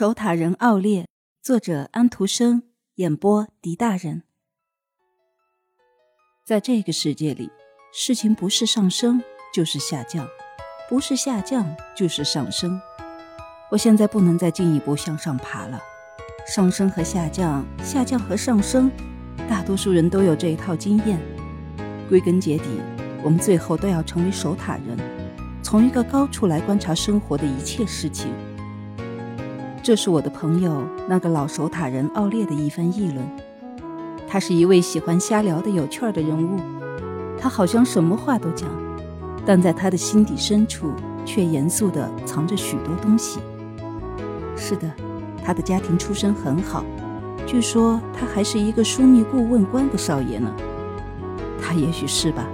守塔人奥列，作者安徒生，演播狄大人。在这个世界里，事情不是上升就是下降，不是下降就是上升。我现在不能再进一步向上爬了。上升和下降，下降和上升，大多数人都有这一套经验。归根结底，我们最后都要成为守塔人，从一个高处来观察生活的一切事情。这是我的朋友那个老守塔人奥列的一番议论。他是一位喜欢瞎聊的有趣儿的人物，他好像什么话都讲，但在他的心底深处却严肃地藏着许多东西。是的，他的家庭出身很好，据说他还是一个枢密顾问官的少爷呢。他也许是吧。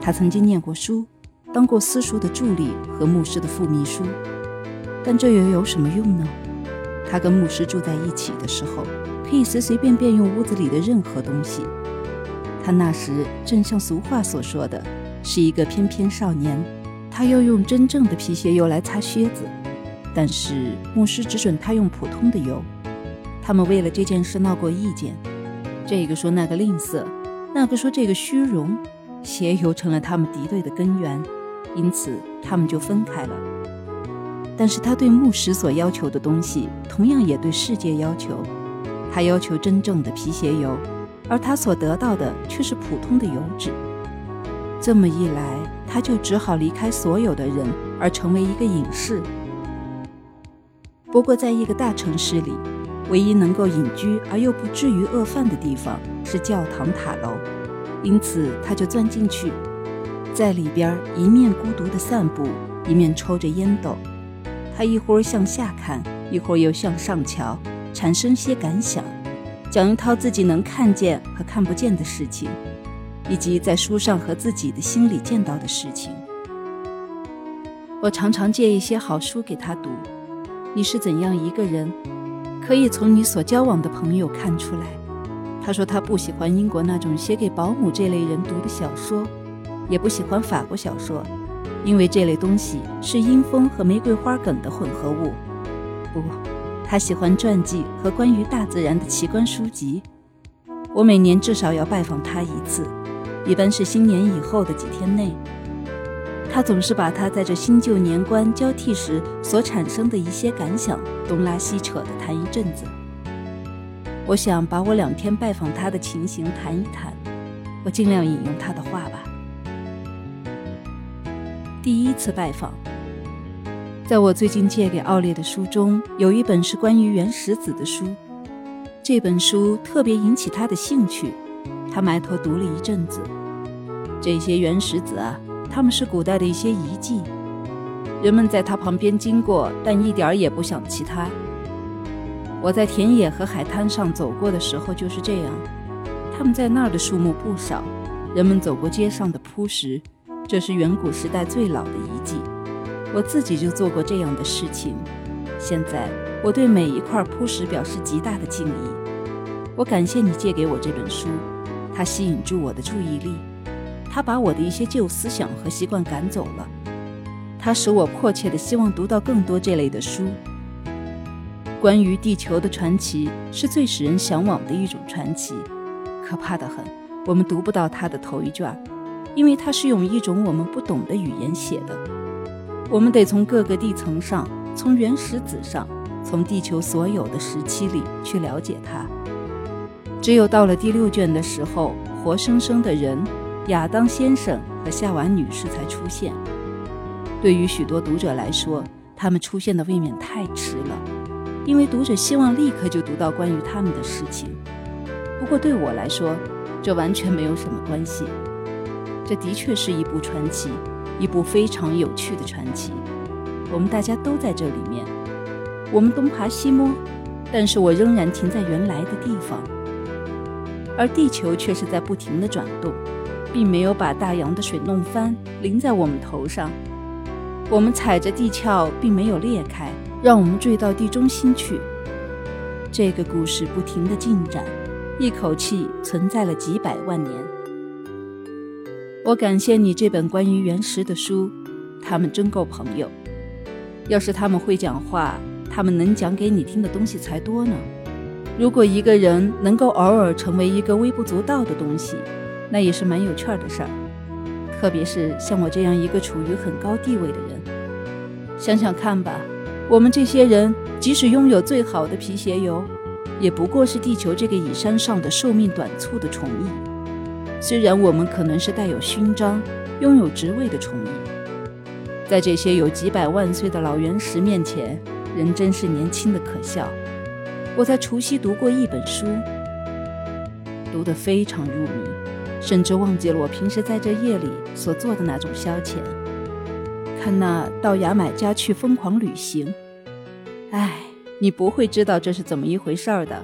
他曾经念过书，当过私塾的助理和牧师的副秘书。但这又有什么用呢？他跟牧师住在一起的时候，可以随随便便用屋子里的任何东西。他那时正像俗话所说的，是一个翩翩少年。他要用真正的皮鞋油来擦靴子，但是牧师只准他用普通的油。他们为了这件事闹过意见，这个说那个吝啬，那个说这个虚荣，鞋油成了他们敌对的根源，因此他们就分开了。但是他对牧师所要求的东西，同样也对世界要求。他要求真正的皮鞋油，而他所得到的却是普通的油脂。这么一来，他就只好离开所有的人，而成为一个隐士。不过，在一个大城市里，唯一能够隐居而又不至于饿饭的地方是教堂塔楼，因此他就钻进去，在里边一面孤独地散步，一面抽着烟斗。他一会儿向下看，一会儿又向上瞧，产生些感想，讲一套自己能看见和看不见的事情，以及在书上和自己的心里见到的事情。我常常借一些好书给他读。你是怎样一个人，可以从你所交往的朋友看出来。他说他不喜欢英国那种写给保姆这类人读的小说，也不喜欢法国小说。因为这类东西是阴风和玫瑰花梗的混合物。不，他喜欢传记和关于大自然的奇观书籍。我每年至少要拜访他一次，一般是新年以后的几天内。他总是把他在这新旧年关交替时所产生的一些感想东拉西扯地谈一阵子。我想把我两天拜访他的情形谈一谈。我尽量引用他的话吧。第一次拜访，在我最近借给奥列的书中，有一本是关于原始子的书。这本书特别引起他的兴趣，他埋头读了一阵子。这些原始子啊，他们是古代的一些遗迹。人们在他旁边经过，但一点儿也不想其他。我在田野和海滩上走过的时候就是这样。他们在那儿的树木不少。人们走过街上的铺石。这是远古时代最老的遗迹，我自己就做过这样的事情。现在我对每一块铺石表示极大的敬意。我感谢你借给我这本书，它吸引住我的注意力，它把我的一些旧思想和习惯赶走了，它使我迫切的希望读到更多这类的书。关于地球的传奇是最使人向往的一种传奇，可怕的很，我们读不到它的头一卷。因为它是用一种我们不懂的语言写的，我们得从各个地层上，从原始子上，从地球所有的时期里去了解它。只有到了第六卷的时候，活生生的人亚当先生和夏娃女士才出现。对于许多读者来说，他们出现的未免太迟了，因为读者希望立刻就读到关于他们的事情。不过对我来说，这完全没有什么关系。这的确是一部传奇，一部非常有趣的传奇。我们大家都在这里面，我们东爬西摸，但是我仍然停在原来的地方，而地球却是在不停地转动，并没有把大洋的水弄翻，淋在我们头上。我们踩着地壳，并没有裂开，让我们坠到地中心去。这个故事不停地进展，一口气存在了几百万年。我感谢你这本关于原石的书，他们真够朋友。要是他们会讲话，他们能讲给你听的东西才多呢。如果一个人能够偶尔成为一个微不足道的东西，那也是蛮有趣儿的事儿。特别是像我这样一个处于很高地位的人，想想看吧，我们这些人即使拥有最好的皮鞋油，也不过是地球这个蚁山上的寿命短促的虫蚁。虽然我们可能是带有勋章、拥有职位的虫蚁，在这些有几百万岁的老原石面前，人真是年轻的可笑。我在除夕读过一本书，读得非常入迷。甚至忘记了我平时在这夜里所做的那种消遣，看那到牙买加去疯狂旅行。唉，你不会知道这是怎么一回事儿的。